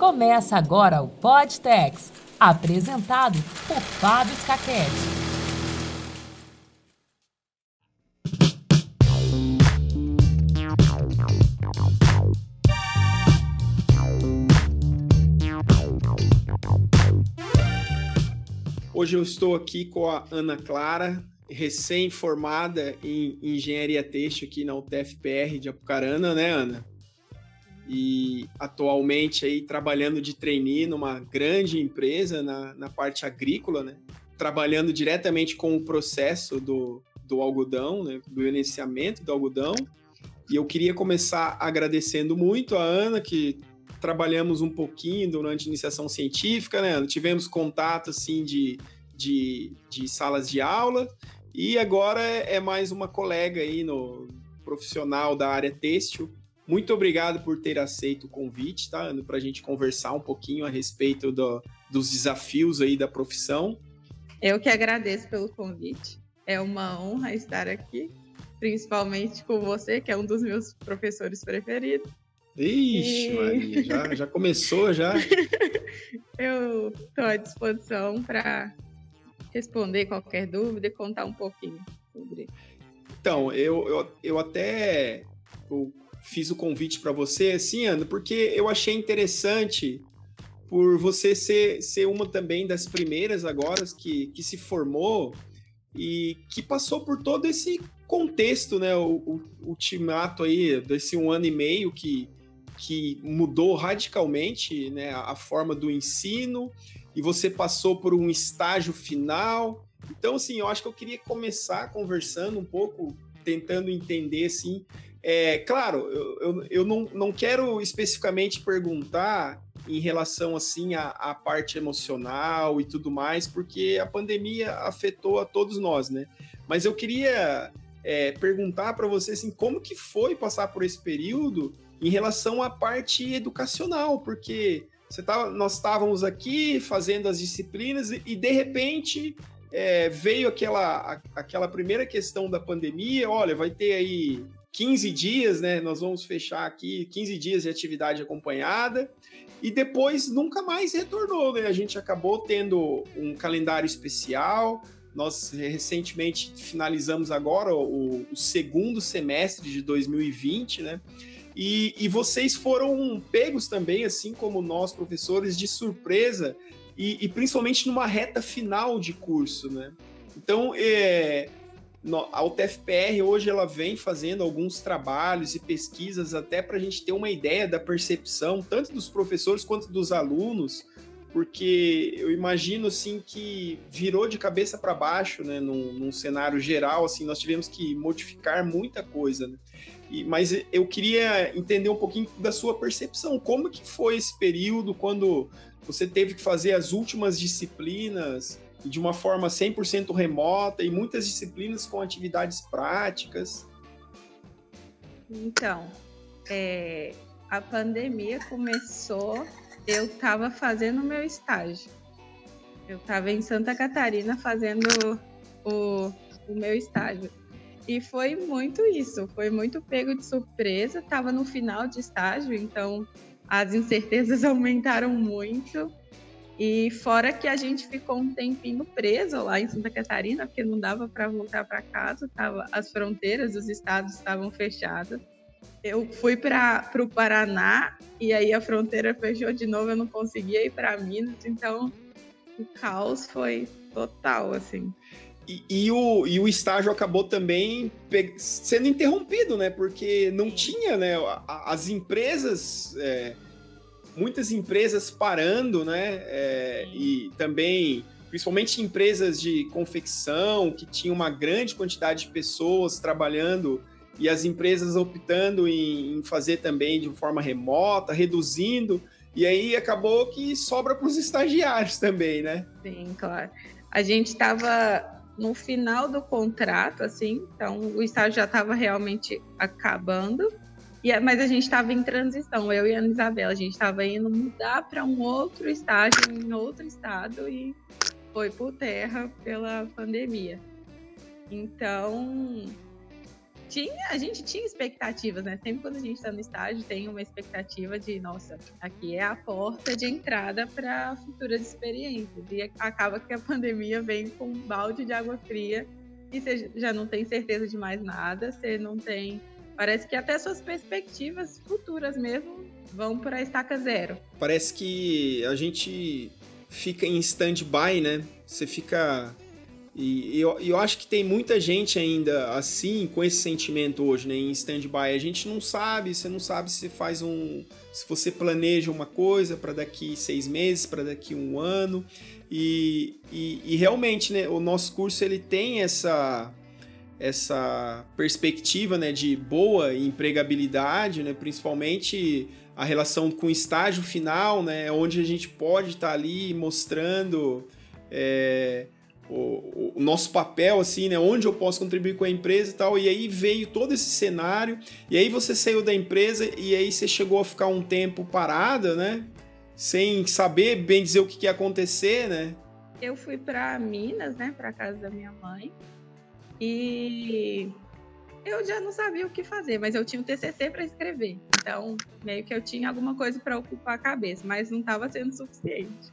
Começa agora o Podtex, apresentado por Fábio Scaquete. Hoje eu estou aqui com a Ana Clara, recém-formada em engenharia têxtil aqui na UTFPR de Apucarana, né, Ana? E atualmente aí trabalhando de trainee numa grande empresa na, na parte agrícola, né? Trabalhando diretamente com o processo do, do algodão, né? Do iniciamento do algodão. E eu queria começar agradecendo muito a Ana, que trabalhamos um pouquinho durante a iniciação científica, né? Tivemos contato, assim, de, de, de salas de aula, e agora é mais uma colega aí no profissional da área têxtil. Muito obrigado por ter aceito o convite, tá, Ana, para a gente conversar um pouquinho a respeito do, dos desafios aí da profissão. Eu que agradeço pelo convite. É uma honra estar aqui, principalmente com você, que é um dos meus professores preferidos. Ixi, e... Maria, já, já começou já? eu estou à disposição para responder qualquer dúvida e contar um pouquinho sobre. Então, eu, eu, eu até eu fiz o convite para você, assim, Ana, porque eu achei interessante por você ser, ser uma também das primeiras agora que, que se formou e que passou por todo esse contexto, né? O, o ultimato aí desse um ano e meio que que mudou radicalmente né, a forma do ensino e você passou por um estágio final. Então, assim, eu acho que eu queria começar conversando um pouco, tentando entender, assim. É, claro, eu, eu, eu não, não quero especificamente perguntar em relação, assim, à, à parte emocional e tudo mais, porque a pandemia afetou a todos nós, né? Mas eu queria é, perguntar para você, assim, como que foi passar por esse período em relação à parte educacional, porque você tá, nós estávamos aqui fazendo as disciplinas e, e de repente é, veio aquela, a, aquela primeira questão da pandemia, olha, vai ter aí 15 dias, né? Nós vamos fechar aqui 15 dias de atividade acompanhada e depois nunca mais retornou, né? A gente acabou tendo um calendário especial. Nós recentemente finalizamos agora o, o segundo semestre de 2020, né? E, e vocês foram pegos também, assim como nós, professores, de surpresa, e, e principalmente numa reta final de curso, né? Então, é, a UTFPR hoje ela vem fazendo alguns trabalhos e pesquisas até para a gente ter uma ideia da percepção, tanto dos professores quanto dos alunos, porque eu imagino assim que virou de cabeça para baixo, né, num, num, cenário geral, assim, nós tivemos que modificar muita coisa. Né? E, mas eu queria entender um pouquinho da sua percepção. Como que foi esse período quando você teve que fazer as últimas disciplinas de uma forma 100% remota e muitas disciplinas com atividades práticas? Então, é, a pandemia começou, eu estava fazendo o meu estágio. Eu estava em Santa Catarina fazendo o, o meu estágio. E foi muito isso, foi muito pego de surpresa. Estava no final de estágio, então as incertezas aumentaram muito. E fora que a gente ficou um tempinho preso lá em Santa Catarina, porque não dava para voltar para casa, tava, as fronteiras dos estados estavam fechadas. Eu fui para o Paraná e aí a fronteira fechou de novo, eu não conseguia ir para Minas, então o caos foi total, assim. E, e, o, e o estágio acabou também sendo interrompido, né? Porque não tinha, né? As empresas, é, muitas empresas parando, né? É, e também, principalmente empresas de confecção, que tinham uma grande quantidade de pessoas trabalhando e as empresas optando em, em fazer também de forma remota, reduzindo. E aí acabou que sobra para os estagiários também, né? Sim, claro. A gente estava no final do contrato, assim, então o estágio já estava realmente acabando, e, mas a gente estava em transição, eu e a Ana Isabela, a gente estava indo mudar para um outro estágio em outro estado e foi por terra pela pandemia. Então, tinha, a gente tinha expectativas, né? Sempre quando a gente está no estágio, tem uma expectativa de, nossa, aqui é a porta de entrada para futuras experiências. E acaba que a pandemia vem com um balde de água fria e você já não tem certeza de mais nada, você não tem. Parece que até suas perspectivas futuras mesmo vão para estaca zero. Parece que a gente fica em stand-by, né? Você fica e eu, eu acho que tem muita gente ainda assim, com esse sentimento hoje, né, em stand-by. A gente não sabe, você não sabe se faz um. Se você planeja uma coisa para daqui seis meses, para daqui um ano. E, e, e, realmente, né, o nosso curso ele tem essa, essa perspectiva né, de boa empregabilidade, né, principalmente a relação com o estágio final, né, onde a gente pode estar tá ali mostrando. É, o, o, nosso papel, assim, né? Onde eu posso contribuir com a empresa e tal. E aí veio todo esse cenário. E aí você saiu da empresa e aí você chegou a ficar um tempo parada, né? Sem saber bem dizer o que, que ia acontecer, né? Eu fui para Minas, né? Para casa da minha mãe. E eu já não sabia o que fazer, mas eu tinha um TCC para escrever. Então, meio que eu tinha alguma coisa para ocupar a cabeça, mas não estava sendo suficiente.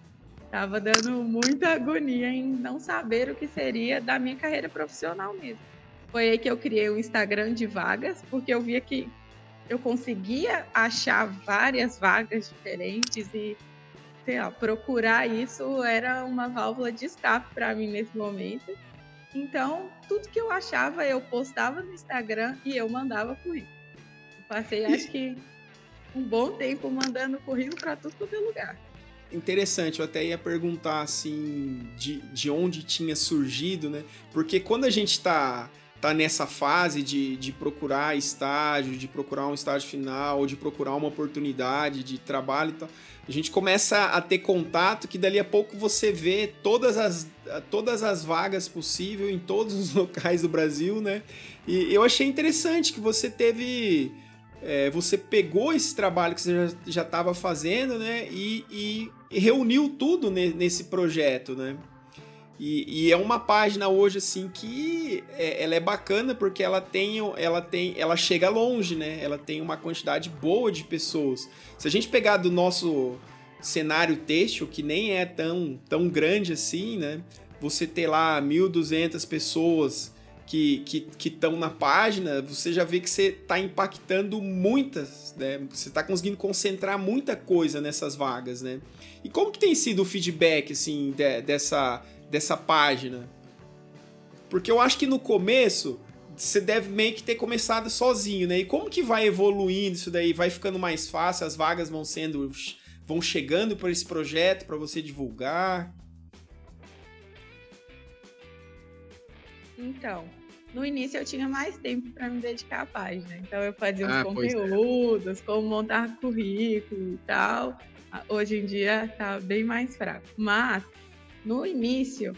Tava dando muita agonia em não saber o que seria da minha carreira profissional mesmo. Foi aí que eu criei o Instagram de vagas, porque eu via que eu conseguia achar várias vagas diferentes e sei lá, procurar isso era uma válvula de escape para mim nesse momento. Então, tudo que eu achava, eu postava no Instagram e eu mandava currículo. passei, acho que, um bom tempo mandando currículo para tudo quanto é lugar interessante, eu até ia perguntar assim de, de onde tinha surgido, né? Porque quando a gente tá, tá nessa fase de, de procurar estágio, de procurar um estágio final, de procurar uma oportunidade de trabalho e tal, a gente começa a ter contato que dali a pouco você vê todas as, todas as vagas possíveis em todos os locais do Brasil, né? E eu achei interessante que você teve é, você pegou esse trabalho que você já estava fazendo, né, e, e, reuniu tudo ne, nesse projeto, né? E, e, é uma página hoje assim que é, ela é bacana porque ela tem, ela tem, ela chega longe, né? Ela tem uma quantidade boa de pessoas. Se a gente pegar do nosso cenário têxtil, que nem é tão, tão grande assim, né? Você ter lá 1.200 pessoas que estão que, na página, você já vê que você está impactando muitas, né? Você está conseguindo concentrar muita coisa nessas vagas, né? E como que tem sido o feedback, assim, de, dessa, dessa página? Porque eu acho que no começo você deve meio que ter começado sozinho, né? E como que vai evoluindo isso daí? Vai ficando mais fácil, as vagas vão sendo vão chegando para esse projeto para você divulgar? Então, no início eu tinha mais tempo para me dedicar à página. Então eu fazia ah, uns é. conteúdos, é. como montar currículo e tal. Hoje em dia tá bem mais fraco. Mas no início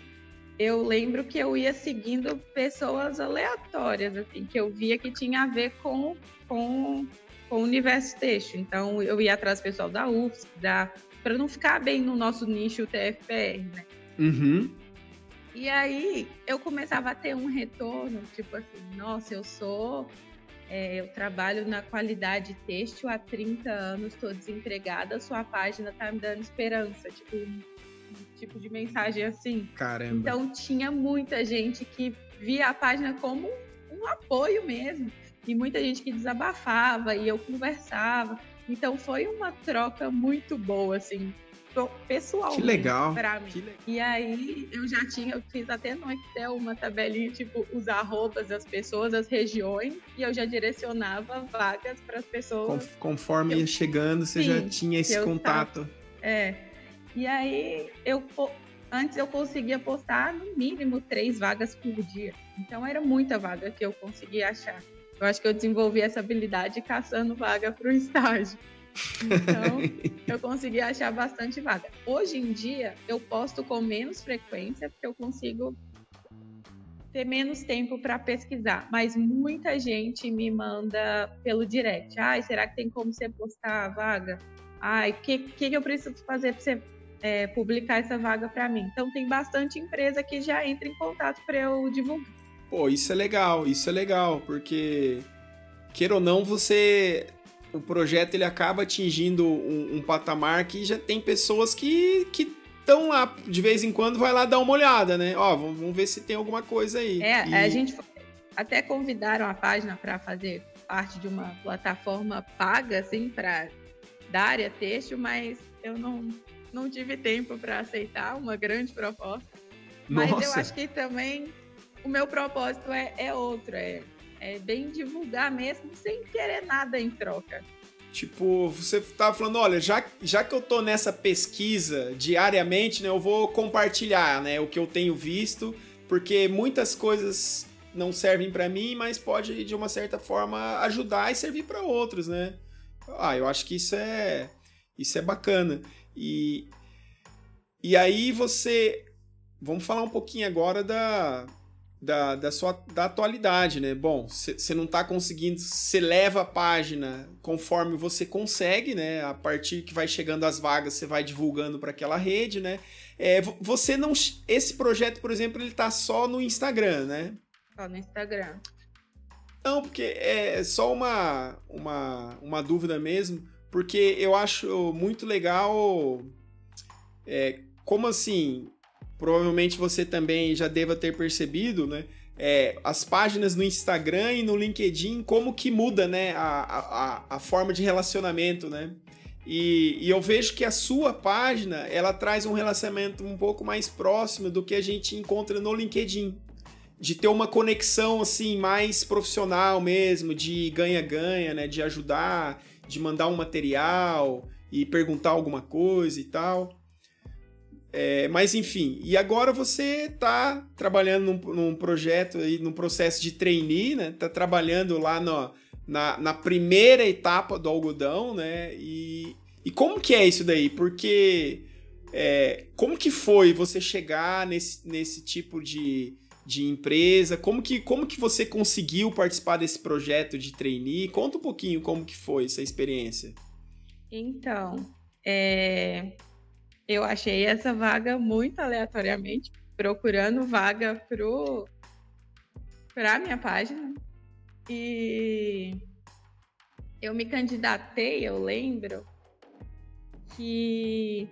eu lembro que eu ia seguindo pessoas aleatórias, assim, que eu via que tinha a ver com, com, com o universo texto. Então eu ia atrás do pessoal da UFSC, da para não ficar bem no nosso nicho TFPR, né? Uhum. E aí eu começava a ter um retorno, tipo assim, nossa, eu sou. É, eu trabalho na qualidade têxtil há 30 anos, estou desempregada, sua página tá me dando esperança. Tipo, tipo de mensagem assim. Caramba. Então tinha muita gente que via a página como um apoio mesmo. E muita gente que desabafava e eu conversava. Então foi uma troca muito boa, assim pessoal. Que legal. Pra mim. Legal. E aí eu já tinha, eu fiz até no Excel uma tabelinha, tipo, os arrobas das pessoas, as regiões, e eu já direcionava vagas para as pessoas. Conforme eu, ia chegando, você sim, já tinha esse contato. Tava, é. E aí eu antes eu conseguia postar no mínimo três vagas por dia. Então era muita vaga que eu conseguia achar. Eu acho que eu desenvolvi essa habilidade caçando vaga para o estágio. Então, eu consegui achar bastante vaga. Hoje em dia, eu posto com menos frequência, porque eu consigo ter menos tempo para pesquisar. Mas muita gente me manda pelo direct. Ai, será que tem como você postar a vaga? Ai, o que, que, eu preciso fazer para você é, publicar essa vaga para mim? Então, tem bastante empresa que já entra em contato para eu divulgar. Pô, isso é legal, isso é legal, porque queira ou não, você o projeto ele acaba atingindo um, um patamar que já tem pessoas que estão lá de vez em quando vai lá dar uma olhada, né? Ó, vamos, vamos ver se tem alguma coisa aí. É, e... a gente até convidaram a página para fazer parte de uma plataforma paga, assim, para da área texto, mas eu não, não tive tempo para aceitar uma grande proposta. Mas Nossa. eu acho que também o meu propósito é, é outro, é, é bem divulgar mesmo, sem querer nada em troca. Tipo, você tava falando, olha, já, já que eu tô nessa pesquisa diariamente, né, eu vou compartilhar, né, o que eu tenho visto, porque muitas coisas não servem para mim, mas pode de uma certa forma ajudar e servir para outros, né? Ah, eu acho que isso é isso é bacana. E e aí você vamos falar um pouquinho agora da da, da sua da atualidade, né? Bom, você não está conseguindo, você leva a página conforme você consegue, né? A partir que vai chegando as vagas, você vai divulgando para aquela rede, né? É, você não, esse projeto, por exemplo, ele tá só no Instagram, né? Só no Instagram. Não, porque é só uma, uma, uma dúvida mesmo, porque eu acho muito legal. É, como assim? provavelmente você também já deva ter percebido, né? É, as páginas no Instagram e no LinkedIn, como que muda, né? A, a, a forma de relacionamento, né? E, e, eu vejo que a sua página, ela traz um relacionamento um pouco mais próximo do que a gente encontra no LinkedIn. De ter uma conexão, assim, mais profissional mesmo, de ganha-ganha, né? De ajudar, de mandar um material e perguntar alguma coisa e tal. É, mas enfim, e agora você está trabalhando num, num, projeto aí, num processo de trainee, né? Tá trabalhando lá no, na, na primeira etapa do algodão, né? E, e como que é isso daí? Porque é, como que foi você chegar nesse, nesse tipo de, de empresa? Como que, como que você conseguiu participar desse projeto de trainee? Conta um pouquinho como que foi essa experiência. Então, é, eu achei essa vaga muito aleatoriamente, procurando vaga para a minha página. E eu me candidatei, eu lembro, que.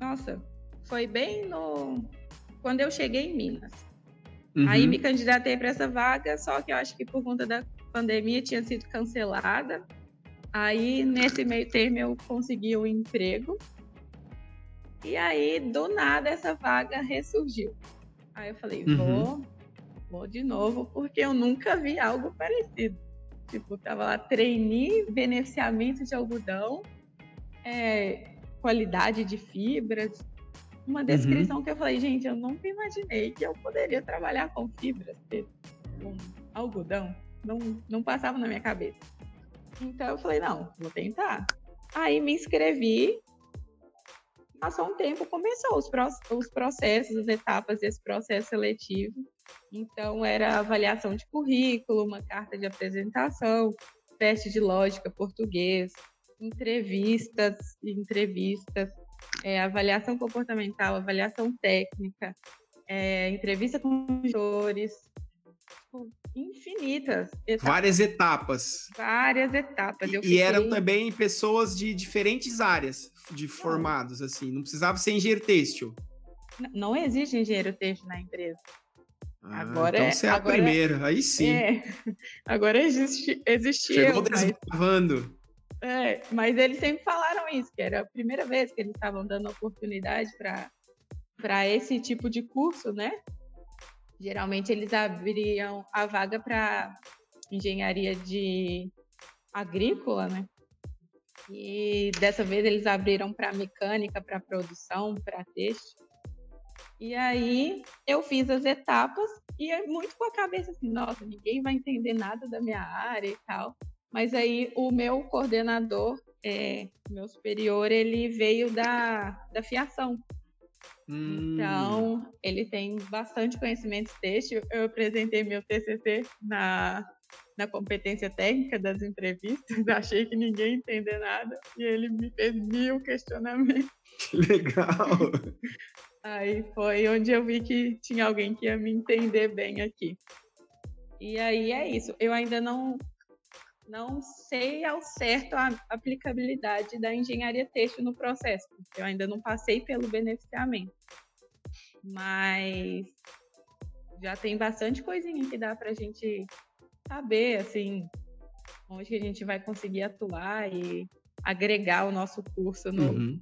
Nossa, foi bem no. Quando eu cheguei em Minas. Uhum. Aí me candidatei para essa vaga, só que eu acho que por conta da pandemia tinha sido cancelada. Aí, nesse meio termo, eu consegui um emprego e aí, do nada, essa vaga ressurgiu. Aí eu falei, uhum. vou, vou de novo, porque eu nunca vi algo parecido. Tipo, tava lá, trainee, beneficiamento de algodão, é, qualidade de fibras. Uma uhum. descrição uhum. que eu falei, gente, eu nunca imaginei que eu poderia trabalhar com fibras, com algodão. Não, não passava na minha cabeça. Então eu falei, não, vou tentar. Aí me inscrevi passou um tempo, começou os, os processos, as etapas desse processo seletivo. Então, era avaliação de currículo, uma carta de apresentação, teste de lógica português, entrevistas, entrevistas, é, avaliação comportamental, avaliação técnica, é, entrevista com professores, tipo, infinitas. Etapas. Várias etapas. Várias etapas. E, fiquei... eram também pessoas de diferentes áreas de formados, não. assim. Não precisava ser engenheiro têxtil. Não, não existe engenheiro têxtil na empresa. Ah, agora então você é a agora, primeira, aí sim. É, agora existe, existe Chegou eu, desbravando. É, mas eles sempre falaram isso, que era a primeira vez que eles estavam dando oportunidade para esse tipo de curso, né? Geralmente eles abriam a vaga para engenharia de agrícola, né? E dessa vez eles abriram para mecânica, para produção, para teste. E aí eu fiz as etapas e é muito com a cabeça assim, nossa, ninguém vai entender nada da minha área e tal. Mas aí o meu coordenador, é, meu superior, ele veio da, da fiação. Hum. Então, ele tem bastante conhecimento têxtil. Eu apresentei meu TCC na, na competência técnica das entrevistas, achei que ninguém entender nada, e ele me fez mil questionamentos. Que legal! Aí foi onde eu vi que tinha alguém que ia me entender bem aqui. E aí é isso. Eu ainda não não sei ao certo a aplicabilidade da engenharia têxtil no processo. Eu ainda não passei pelo beneficiamento. Mas já tem bastante coisinha que dá para a gente saber, assim, onde que a gente vai conseguir atuar e agregar o nosso curso no, uhum.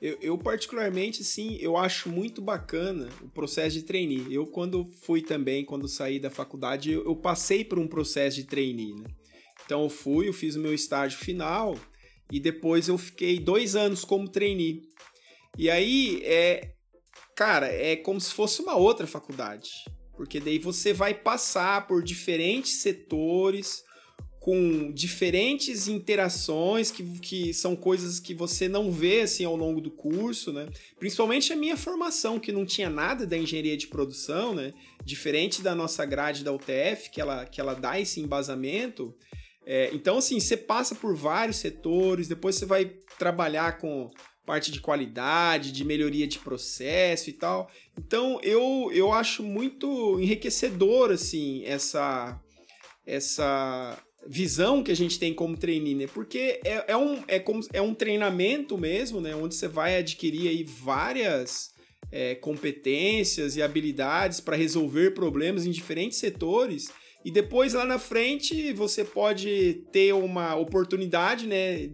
Eu, eu, particularmente, sim, eu acho muito bacana o processo de trainee. Eu, quando fui também, quando saí da faculdade, eu, eu passei por um processo de trainee, né? Então eu fui, eu fiz o meu estágio final e depois eu fiquei dois anos como trainee. E aí, é, cara, é como se fosse uma outra faculdade. Porque daí você vai passar por diferentes setores, com diferentes interações que, que são coisas que você não vê assim ao longo do curso, né? Principalmente a minha formação, que não tinha nada da engenharia de produção, né? Diferente da nossa grade da UTF, que ela, que ela dá esse embasamento. É, então, assim, você passa por vários setores, depois você vai trabalhar com parte de qualidade, de melhoria de processo e tal. Então, eu, eu acho muito enriquecedor, assim, essa, essa visão que a gente tem como trainee, né? Porque é, é, um, é, como, é um treinamento mesmo, né? Onde você vai adquirir aí várias é, competências e habilidades para resolver problemas em diferentes setores. E depois lá na frente você pode ter uma oportunidade, né,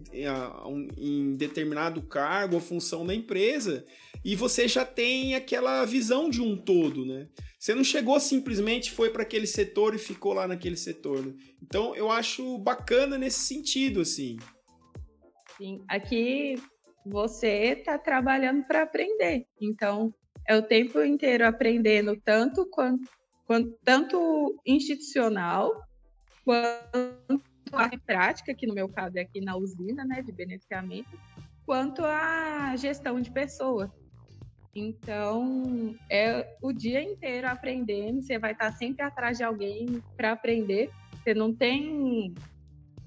em determinado cargo ou função na empresa, e você já tem aquela visão de um todo, né? Você não chegou simplesmente foi para aquele setor e ficou lá naquele setor. Né? Então eu acho bacana nesse sentido, assim. Sim, aqui você está trabalhando para aprender. Então é o tempo inteiro aprendendo tanto quanto, quanto tanto institucional quanto a prática, que no meu caso é aqui na usina, né, de beneficiamento, quanto a gestão de pessoas. Então, é o dia inteiro aprendendo, você vai estar sempre atrás de alguém para aprender. Você não tem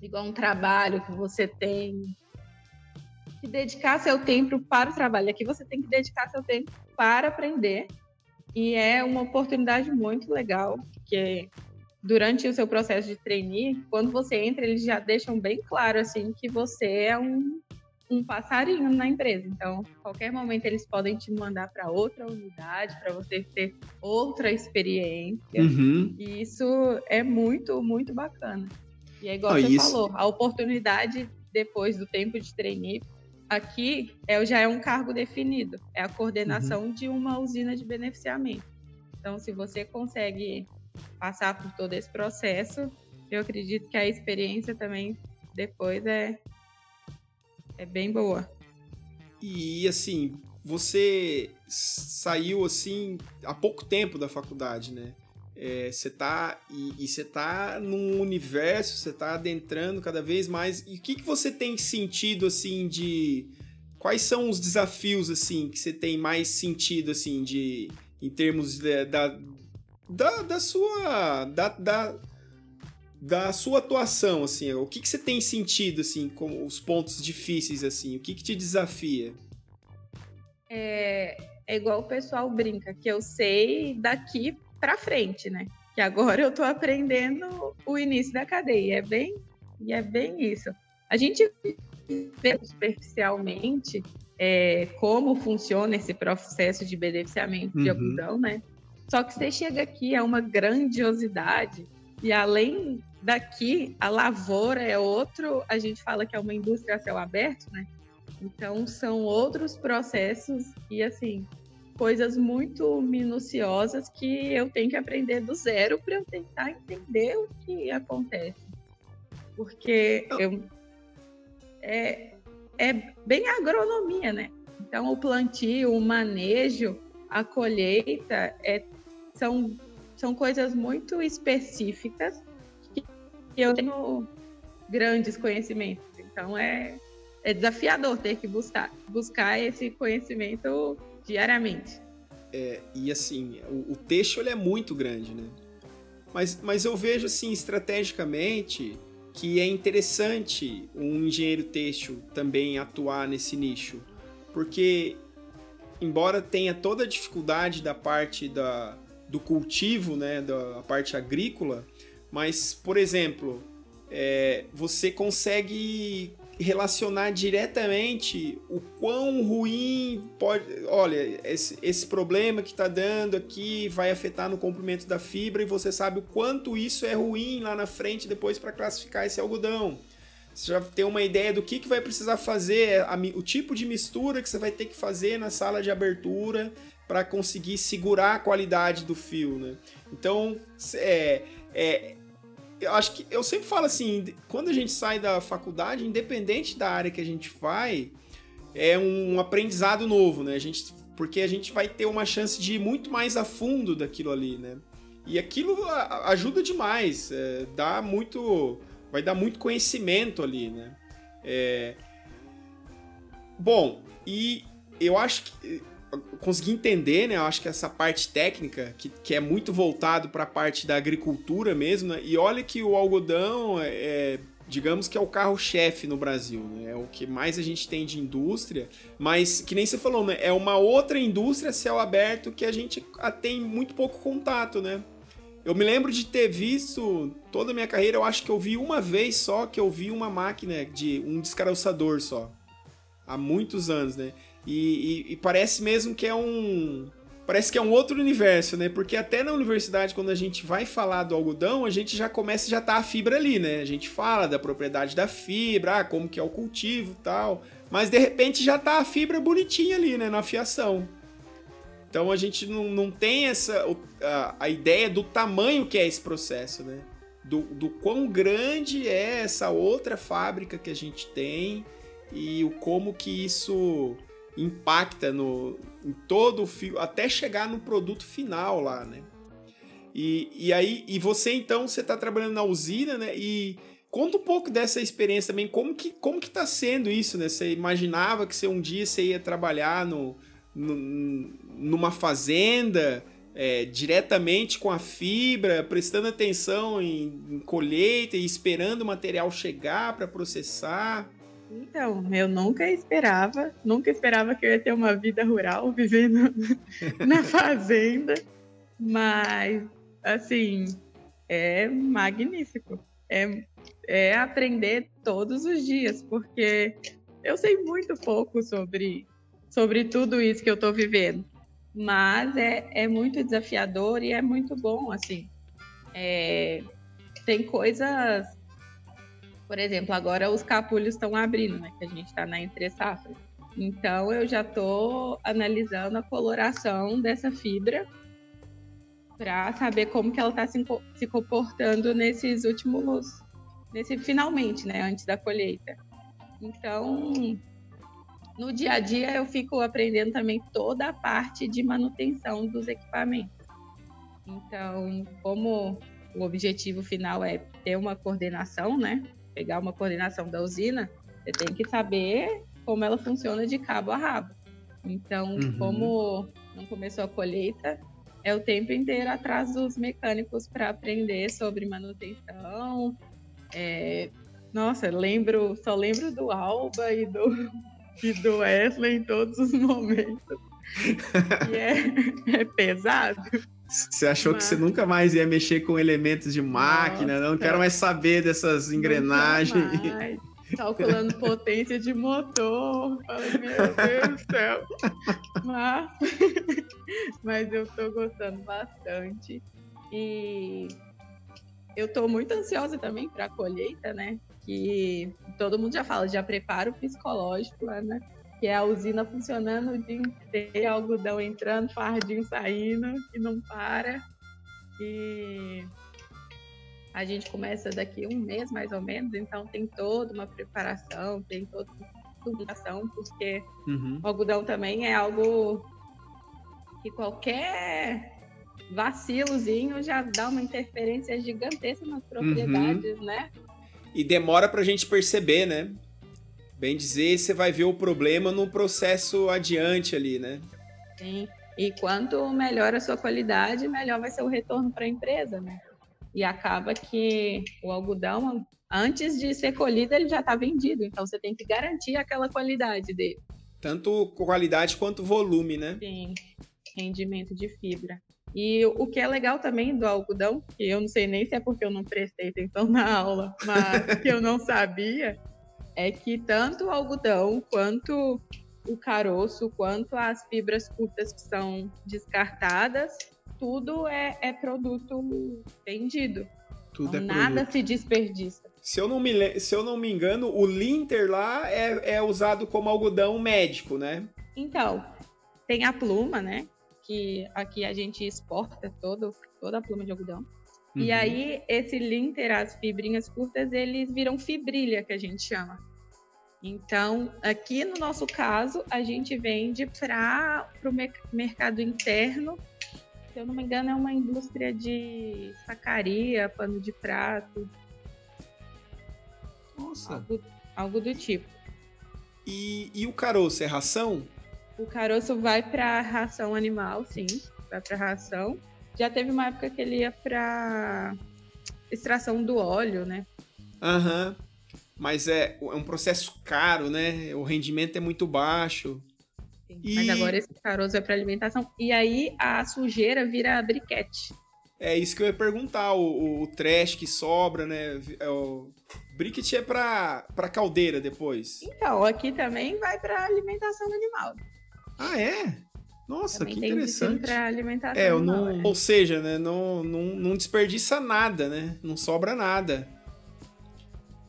igual um trabalho que você tem que dedicar seu tempo para o trabalho. Aqui você tem que dedicar seu tempo para aprender. E é uma oportunidade muito legal, porque durante o seu processo de trainee, quando você entra, eles já deixam bem claro assim que você é um um passarinho na empresa. Então, qualquer momento eles podem te mandar para outra unidade para você ter outra experiência. Uhum. E isso é muito, muito bacana. E é igual ah, você isso... falou, a oportunidade depois do tempo de trainee aqui é, já é um cargo definido, é a coordenação uhum. de uma usina de beneficiamento. Então, se você consegue passar por todo esse processo, eu acredito que a experiência também depois é é bem boa. E assim, você saiu assim há pouco tempo da faculdade, né? É, você tá e, você tá num universo, você tá adentrando cada vez mais. E o que, que você tem sentido assim de quais são os desafios assim que você tem mais sentido assim de em termos de, da, da, da sua da, da da sua atuação, assim, o que, que você tem sentido, assim, como os pontos difíceis, assim, o que, que te desafia? É, é igual o pessoal brinca, que eu sei daqui para frente, né? Que agora eu tô aprendendo o início da cadeia, é bem, e é bem isso. A gente vê superficialmente é, como funciona esse processo de beneficiamento uhum. de algodão, né? Só que você chega aqui, é uma grandiosidade, e além daqui, a lavoura é outro, a gente fala que é uma indústria a céu aberto, né? Então, são outros processos e, assim, coisas muito minuciosas que eu tenho que aprender do zero para eu tentar entender o que acontece. Porque eu, é, é bem agronomia, né? Então, o plantio, o manejo, a colheita é, são, são coisas muito específicas eu tenho grandes conhecimentos. Então é, é desafiador ter que buscar, buscar esse conhecimento diariamente. É, e assim, o, o texto ele é muito grande, né? Mas, mas eu vejo assim, estrategicamente, que é interessante um engenheiro têxtil também atuar nesse nicho. Porque embora tenha toda a dificuldade da parte da, do cultivo, né, da parte agrícola, mas, por exemplo, é, você consegue relacionar diretamente o quão ruim pode. Olha, esse, esse problema que está dando aqui vai afetar no comprimento da fibra e você sabe o quanto isso é ruim lá na frente depois para classificar esse algodão. Você já tem uma ideia do que, que vai precisar fazer, a, o tipo de mistura que você vai ter que fazer na sala de abertura para conseguir segurar a qualidade do fio, né? Então, é, é, eu acho que eu sempre falo assim, quando a gente sai da faculdade, independente da área que a gente vai, é um aprendizado novo, né? A gente, porque a gente vai ter uma chance de ir muito mais a fundo daquilo ali, né? E aquilo ajuda demais, é, dá muito, vai dar muito conhecimento ali, né? É... Bom, e eu acho que consegui entender, né? Eu acho que essa parte técnica, que, que é muito voltado para a parte da agricultura mesmo, né? E olha que o algodão é, é digamos que é o carro-chefe no Brasil, né? É o que mais a gente tem de indústria, mas que nem você falou, né? É uma outra indústria céu aberto que a gente tem muito pouco contato, né? Eu me lembro de ter visto toda a minha carreira, eu acho que eu vi uma vez só que eu vi uma máquina de um descaroçador só. Há muitos anos, né? E, e, e, parece mesmo que é um. Parece que é um outro universo, né? Porque até na universidade, quando a gente vai falar do algodão, a gente já começa, já tá a fibra ali, né? A gente fala da propriedade da fibra, ah, como que é o cultivo tal. Mas de repente já tá a fibra bonitinha ali, né? Na fiação. Então a gente não, não tem essa a, a ideia do tamanho que é esse processo, né? Do, do quão grande é essa outra fábrica que a gente tem e o como que isso impacta no, em todo o fio, até chegar no produto final lá, né? E, e aí, e você então, você está trabalhando na usina, né? E conta um pouco dessa experiência também, como que, como que tá sendo isso, né? Você imaginava que você um dia você ia trabalhar no, no numa fazenda, é, diretamente com a fibra, prestando atenção em, em colheita e esperando o material chegar para processar. Então, eu nunca esperava, nunca esperava que eu ia ter uma vida rural vivendo na fazenda, mas assim, é magnífico. É, é aprender todos os dias, porque eu sei muito pouco sobre, sobre tudo isso que eu estou vivendo, mas é, é muito desafiador e é muito bom, assim. É, tem coisas por exemplo, agora os capulhos estão abrindo, né? Que a gente está na entre safra. Então eu já estou analisando a coloração dessa fibra para saber como que ela está se, comportando nesses últimos, nesse finalmente, né? Antes da colheita. Então, no dia a dia eu fico aprendendo também toda a parte de manutenção dos equipamentos. Então, como o objetivo final é ter uma coordenação, né? Pegar uma coordenação da usina, você tem que saber como ela funciona de cabo a rabo. Então, uhum. como não começou a colheita, é o tempo inteiro atrás dos mecânicos para aprender sobre manutenção. É... Nossa, lembro, só lembro do Alba e do, e do Wesley em todos os momentos. e é, é pesado. Você achou que você nunca mais ia mexer com elementos de máquina, Nossa. não quero mais saber dessas engrenagens. Calculando potência de motor. Falei, meu Deus do céu. Mas, mas eu tô gostando bastante. E eu tô muito ansiosa também para a colheita, né? Que todo mundo já fala, já prepara o psicológico lá, né? Que é a usina funcionando o dia inteiro, algodão entrando, fardinho saindo, que não para. E a gente começa daqui um mês mais ou menos, então tem toda uma preparação, tem toda uma publicação, porque uhum. o algodão também é algo que qualquer vacilozinho já dá uma interferência gigantesca nas propriedades, uhum. né? E demora para a gente perceber, né? Bem dizer, você vai ver o problema no processo adiante ali, né? Sim. E quanto melhor a sua qualidade, melhor vai ser o retorno para a empresa, né? E acaba que o algodão, antes de ser colhido, ele já está vendido. Então você tem que garantir aquela qualidade dele. Tanto qualidade quanto volume, né? Sim, rendimento de fibra. E o que é legal também do algodão, que eu não sei nem se é porque eu não prestei atenção na aula, mas que eu não sabia, é que tanto o algodão quanto o caroço, quanto as fibras curtas que são descartadas, tudo é, é produto vendido. Tudo então, é nada produto. se desperdiça. Se eu, não me, se eu não me engano, o linter lá é, é usado como algodão médico, né? Então, tem a pluma, né? Que aqui a gente exporta todo, toda a pluma de algodão. Uhum. E aí, esse linter, as fibrinhas curtas, eles viram fibrilha, que a gente chama. Então, aqui no nosso caso, a gente vende para o mercado interno. Se eu não me engano, é uma indústria de sacaria, pano de prato. Nossa. Algo, algo do tipo. E, e, o caroço é ração? O caroço vai para ração animal, sim. Vai para ração. Já teve uma época que ele ia para extração do óleo, né? Aham. Uhum mas é, é um processo caro, né? O rendimento é muito baixo. Sim, e... Mas agora esse caroço é para alimentação. E aí a sujeira vira briquete. É isso que eu ia perguntar. O, o, trash que sobra, né? É o briquete é para caldeira depois. Então, aqui também vai para alimentação animal. Ah, é? Nossa, também que interessante. Para alimentação é, animal. Não, é. Ou seja, né? Não, não, não desperdiça nada, né? Não sobra nada.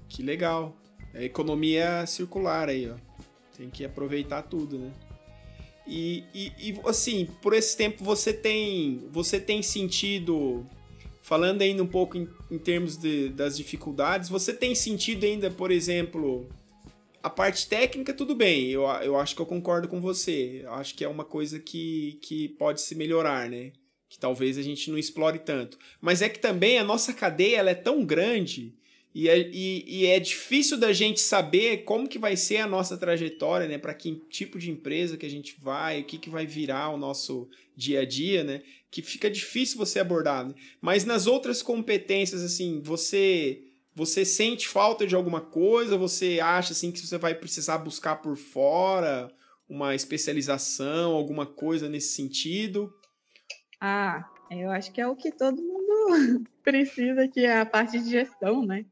Que legal. É economia circular aí, ó. Tem que aproveitar tudo, né? E, e, e, assim, por esse tempo você tem você tem sentido, falando ainda um pouco em, em termos de, das dificuldades, você tem sentido ainda, por exemplo, a parte técnica, tudo bem, eu, eu acho que eu concordo com você. Eu acho que é uma coisa que, que pode se melhorar, né? Que talvez a gente não explore tanto. Mas é que também a nossa cadeia ela é tão grande e é, e, e é difícil da gente saber como que vai ser a nossa trajetória, né? Para que tipo de empresa que a gente vai, o que, que vai virar o nosso dia a dia, né? Que fica difícil você abordar. Né? Mas nas outras competências, assim, você você sente falta de alguma coisa? Você acha assim que você vai precisar buscar por fora uma especialização, alguma coisa nesse sentido? Ah, eu acho que é o que todo mundo precisa, que é a parte de gestão, né?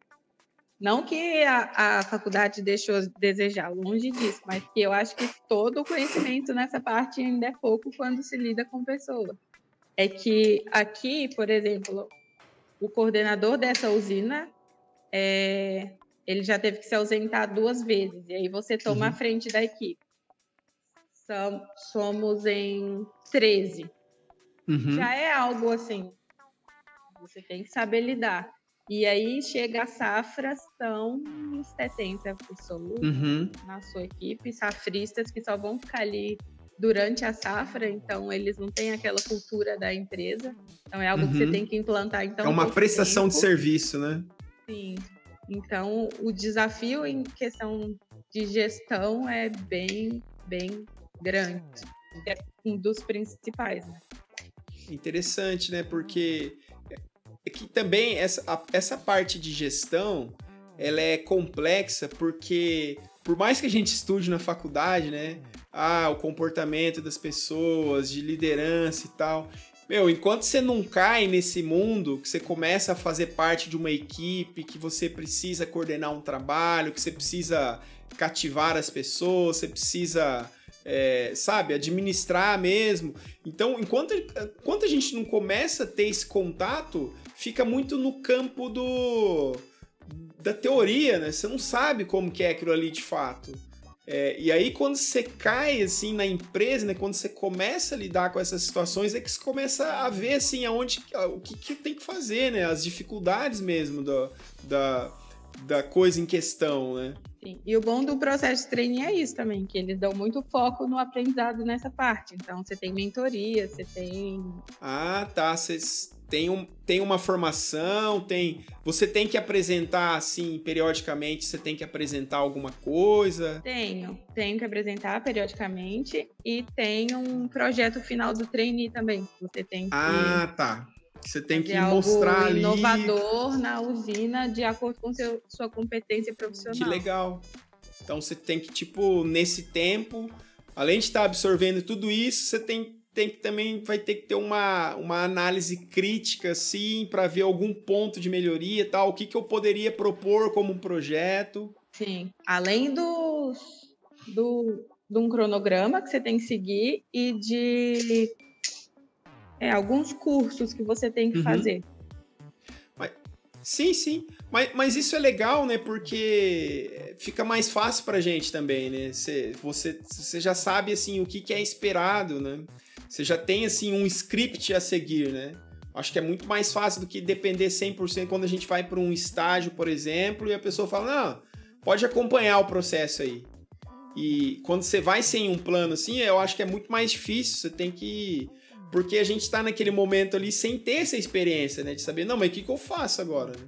Não que a, a faculdade deixou desejar, longe disso, mas que eu acho que todo o conhecimento nessa parte ainda é pouco quando se lida com pessoa. É que aqui, por exemplo, o coordenador dessa usina, é, ele já teve que se ausentar duas vezes, e aí você toma uhum. a frente da equipe. Somos em 13. Uhum. Já é algo assim. Você tem que saber lidar. E aí chega a safra, são 70 pessoas uhum. na sua equipe, safristas que só vão ficar ali durante a safra, então eles não têm aquela cultura da empresa. Então é algo uhum. que você uhum. tem que implantar. Então, é uma prestação tempo. de serviço, né? Sim. Então o desafio em questão de gestão é bem, bem grande. É um dos principais, né? Interessante, né? Porque é que também essa, a, essa parte de gestão ela é complexa porque por mais que a gente estude na faculdade, né? Ah, o comportamento das pessoas, de liderança e tal. Meu, enquanto você não cai nesse mundo, que você começa a fazer parte de uma equipe, que você precisa coordenar um trabalho, que você precisa cativar as pessoas, você precisa é, sabe, administrar mesmo. Então, enquanto, enquanto a gente não começa a ter esse contato, fica muito no campo do da teoria, né? Você não sabe como que é aquilo ali de fato. É, e aí, quando você cai assim na empresa, né? Quando você começa a lidar com essas situações, é que você começa a ver assim aonde o que, que tem que fazer, né? As dificuldades mesmo da, da coisa em questão, né? Sim. E o bom do processo de training é isso também, que eles dão muito foco no aprendizado nessa parte. Então, você tem mentoria, você tem. Ah, tá. Vocês têm, um, tem uma formação, tem. Você tem que apresentar, assim, periodicamente, você tem que apresentar alguma coisa? Tenho. Tenho que apresentar periodicamente e tem um projeto final do trainee também. Você tem que. Ah, tá. Você tem que mostrar ali. inovador na usina de acordo com seu, sua competência profissional. Que legal. Então você tem que, tipo, nesse tempo, além de estar absorvendo tudo isso, você tem, tem que também vai ter que ter uma, uma análise crítica, assim, para ver algum ponto de melhoria tal. O que, que eu poderia propor como um projeto. Sim. Além dos, do, de um cronograma que você tem que seguir e de é, alguns cursos que você tem que uhum. fazer. Sim, sim. Mas, mas isso é legal, né? Porque fica mais fácil pra gente também, né? Você, você, você já sabe, assim, o que, que é esperado, né? Você já tem, assim, um script a seguir, né? Acho que é muito mais fácil do que depender 100% quando a gente vai para um estágio, por exemplo, e a pessoa fala, não, pode acompanhar o processo aí. E quando você vai sem um plano assim, eu acho que é muito mais difícil. Você tem que porque a gente está naquele momento ali sem ter essa experiência, né? De saber, não, mas o que, que eu faço agora? Né?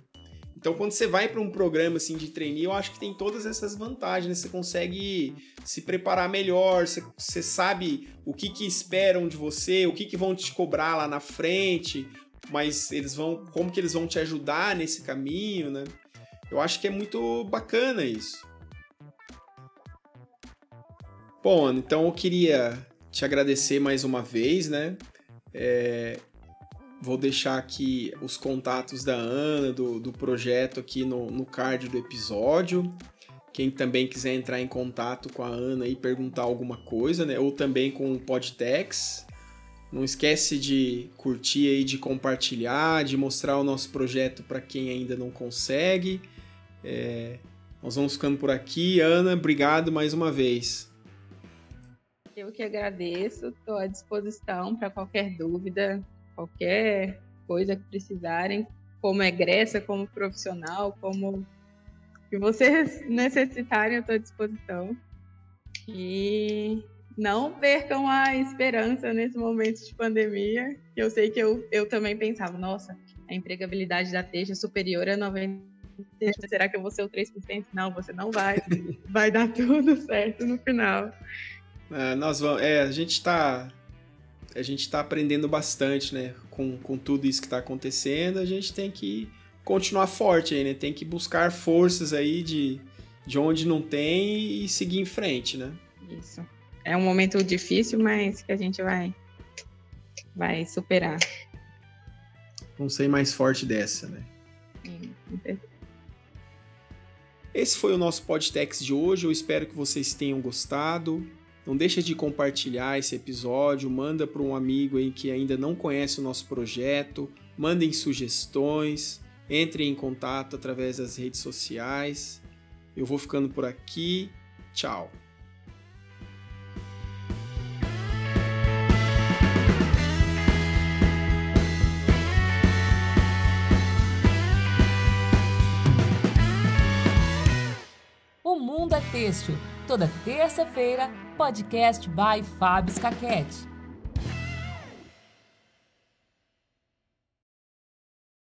Então, quando você vai para um programa assim de trainee, eu acho que tem todas essas vantagens. Né? Você consegue se preparar melhor, você, você sabe o que, que esperam de você, o que, que vão te cobrar lá na frente, mas eles vão, como que eles vão te ajudar nesse caminho, né? Eu acho que é muito bacana isso. Bom, então eu queria te agradecer mais uma vez, né? É, vou deixar aqui os contatos da Ana, do, do projeto aqui no, no card do episódio. Quem também quiser entrar em contato com a Ana e perguntar alguma coisa, né? Ou também com o Podtex. Não esquece de curtir aí, de compartilhar, de mostrar o nosso projeto para quem ainda não consegue. É, nós vamos ficando por aqui. Ana, obrigado mais uma vez. Eu que agradeço, estou à disposição para qualquer dúvida, qualquer coisa que precisarem, como egressa, como profissional, como que vocês necessitarem, eu estou à disposição. E não percam a esperança nesse momento de pandemia. Eu sei que eu, eu também pensava, nossa, a empregabilidade da Teja é superior a 90%. Será que eu vou ser o 3%? Não, você não vai. Vai dar tudo certo no final. É, nós vamos, é, a gente está a gente está aprendendo bastante, né? Com, com tudo isso que está acontecendo, a gente tem que continuar forte aí, né? Tem que buscar forças aí de, de onde não tem e seguir em frente, né? Isso. É um momento difícil, mas que a gente vai vai superar. Vamos sair mais forte dessa, né? Esse foi o nosso podtext de hoje. Eu espero que vocês tenham gostado. Não deixa de compartilhar esse episódio, manda para um amigo aí que ainda não conhece o nosso projeto, mandem sugestões, entrem em contato através das redes sociais. Eu vou ficando por aqui. Tchau. O Mundo é Têxtil, toda terça-feira podcast by Fábio Scaquete.